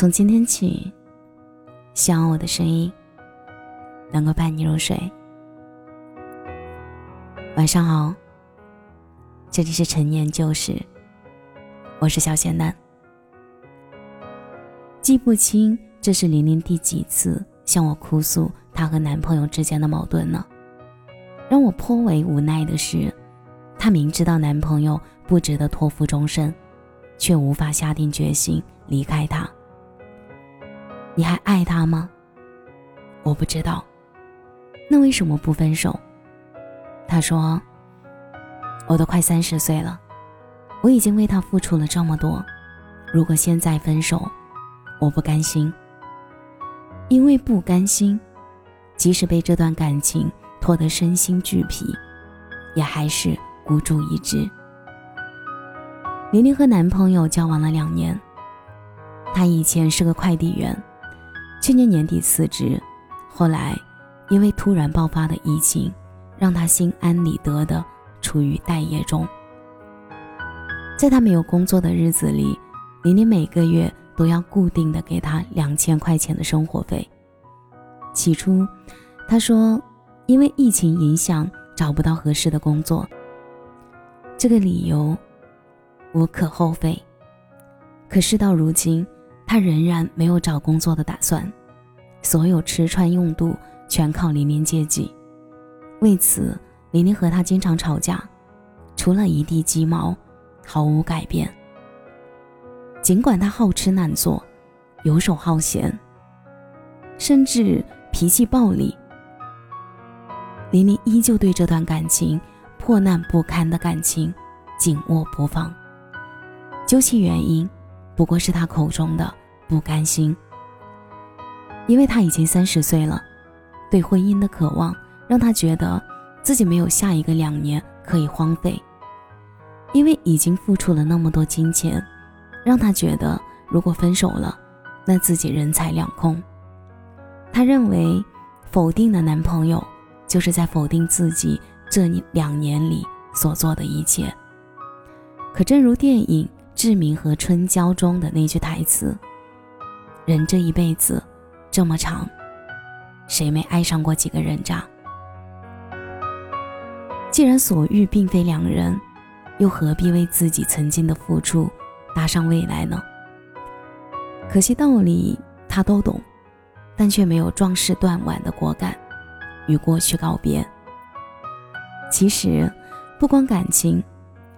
从今天起，希望我的声音能够伴你入睡。晚上好，这里是陈年旧事，我是小仙丹。记不清这是玲玲第几次向我哭诉她和男朋友之间的矛盾了。让我颇为无奈的是，她明知道男朋友不值得托付终身，却无法下定决心离开他。你还爱他吗？我不知道。那为什么不分手？他说：“我都快三十岁了，我已经为他付出了这么多，如果现在分手，我不甘心。因为不甘心，即使被这段感情拖得身心俱疲，也还是孤注一掷。”玲玲和男朋友交往了两年，她以前是个快递员。去年年底辞职，后来因为突然爆发的疫情，让他心安理得的处于待业中。在他没有工作的日子里，玲玲每个月都要固定的给他两千块钱的生活费。起初，他说因为疫情影响找不到合适的工作，这个理由无可厚非。可事到如今，他仍然没有找工作的打算，所有吃穿用度全靠玲玲接济。为此，玲玲和他经常吵架，除了一地鸡毛，毫无改变。尽管他好吃懒做，游手好闲，甚至脾气暴戾，玲玲依旧对这段感情破烂不堪的感情紧握不放。究其原因，不过是他口中的。不甘心，因为他已经三十岁了，对婚姻的渴望让他觉得自己没有下一个两年可以荒废。因为已经付出了那么多金钱，让他觉得如果分手了，那自己人财两空。他认为否定的男朋友就是在否定自己这两年里所做的一切。可正如电影《志明和春娇》中的那句台词。人这一辈子这么长，谁没爱上过几个人渣？既然所遇并非两人，又何必为自己曾经的付出搭上未来呢？可惜道理他都懂，但却没有壮士断腕的果敢，与过去告别。其实，不光感情，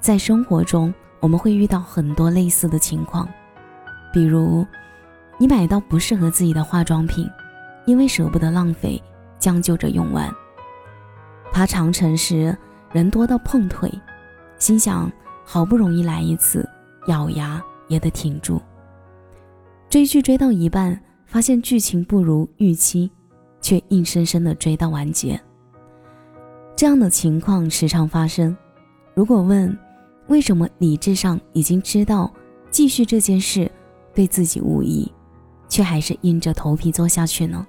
在生活中我们会遇到很多类似的情况，比如。你买到不适合自己的化妆品，因为舍不得浪费，将就着用完。爬长城时人多到碰腿，心想好不容易来一次，咬牙也得挺住。追剧追到一半，发现剧情不如预期，却硬生生的追到完结。这样的情况时常发生。如果问为什么理智上已经知道继续这件事对自己无益？却还是硬着头皮做下去呢？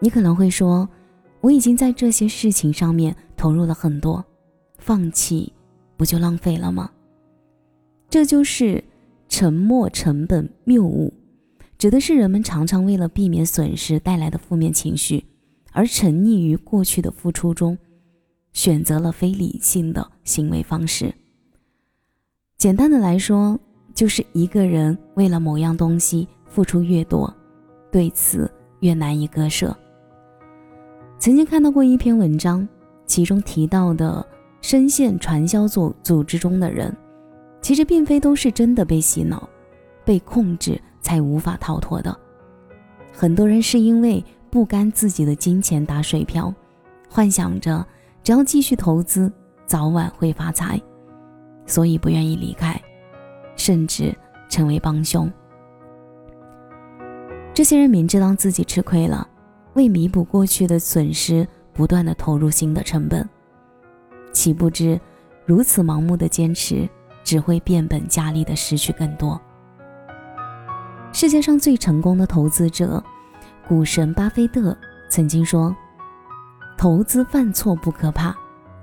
你可能会说，我已经在这些事情上面投入了很多，放弃不就浪费了吗？这就是沉没成本谬误，指的是人们常常为了避免损失带来的负面情绪，而沉溺于过去的付出中，选择了非理性的行为方式。简单的来说，就是一个人为了某样东西。付出越多，对此越难以割舍。曾经看到过一篇文章，其中提到的深陷传销组组织中的人，其实并非都是真的被洗脑、被控制才无法逃脱的。很多人是因为不甘自己的金钱打水漂，幻想着只要继续投资，早晚会发财，所以不愿意离开，甚至成为帮凶。这些人明知道自己吃亏了，为弥补过去的损失，不断的投入新的成本，岂不知如此盲目的坚持，只会变本加厉的失去更多。世界上最成功的投资者，股神巴菲特曾经说：“投资犯错不可怕，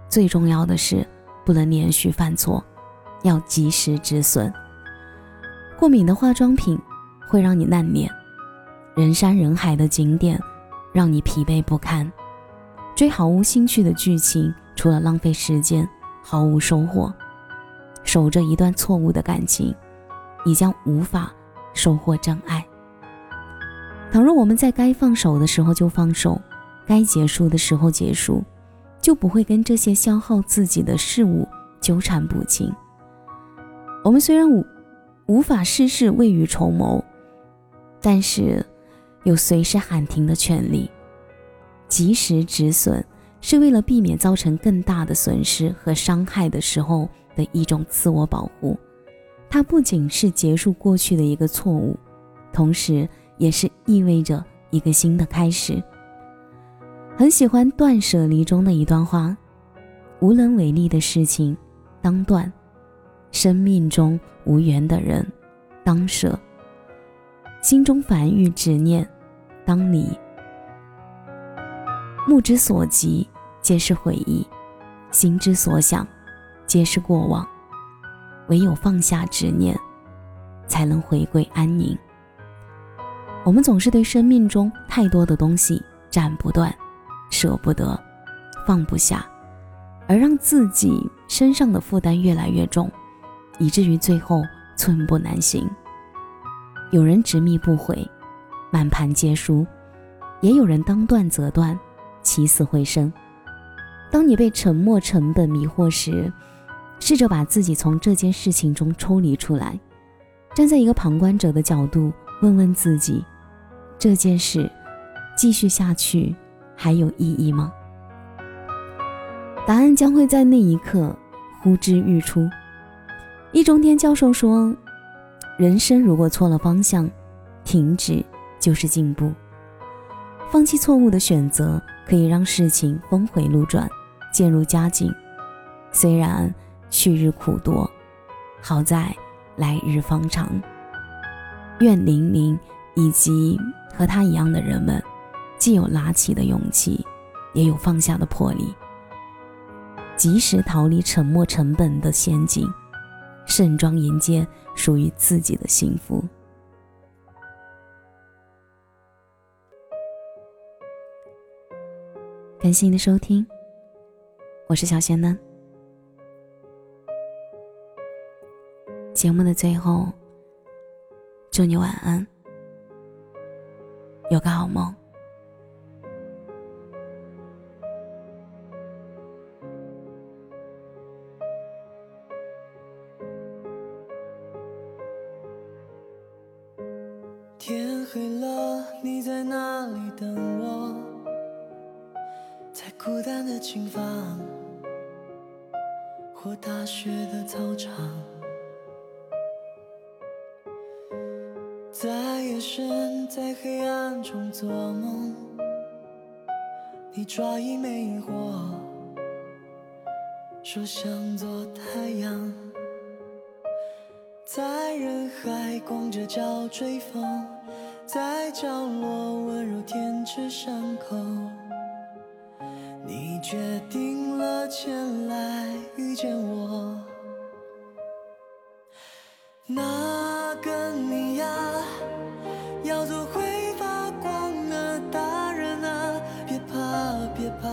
最重要的是不能连续犯错，要及时止损。”过敏的化妆品。会让你烂脸；人山人海的景点，让你疲惫不堪。追毫无兴趣的剧情，除了浪费时间，毫无收获。守着一段错误的感情，你将无法收获真爱。倘若我们在该放手的时候就放手，该结束的时候结束，就不会跟这些消耗自己的事物纠缠不清。我们虽然无无法事事未雨绸缪，但是有随时喊停的权利。及时止损，是为了避免造成更大的损失和伤害的时候的一种自我保护。它不仅是结束过去的一个错误，同时也是意味着一个新的开始。很喜欢《断舍离》中的一段话：“无能为力的事情，当断；生命中无缘的人，当舍；心中烦欲执念，当离。”目之所及，皆是回忆；心之所想，皆是过往。唯有放下执念，才能回归安宁。我们总是对生命中太多的东西斩不断、舍不得、放不下，而让自己身上的负担越来越重，以至于最后寸步难行。有人执迷不悔，满盘皆输；也有人当断则断。起死回生。当你被沉默成本迷惑时，试着把自己从这件事情中抽离出来，站在一个旁观者的角度，问问自己：这件事继续下去还有意义吗？答案将会在那一刻呼之欲出。易中天教授说：“人生如果错了方向，停止就是进步。放弃错误的选择。”可以让事情峰回路转，渐入佳境。虽然去日苦多，好在来日方长。愿玲玲以及和他一样的人们，既有拿起的勇气，也有放下的魄力，及时逃离沉没成本的陷阱，盛装迎接属于自己的幸福。感谢您的收听，我是小仙嫩。节目的最后，祝你晚安，有个好梦。在孤单的琴房，或大学的操场，在夜深，在黑暗中做梦，你抓一枚萤火，说想做太阳，在人海光着脚追风，在角落温柔舔舐伤口。决定了前来遇见我，那个你呀，要做会发光的大人啊！别怕，别怕，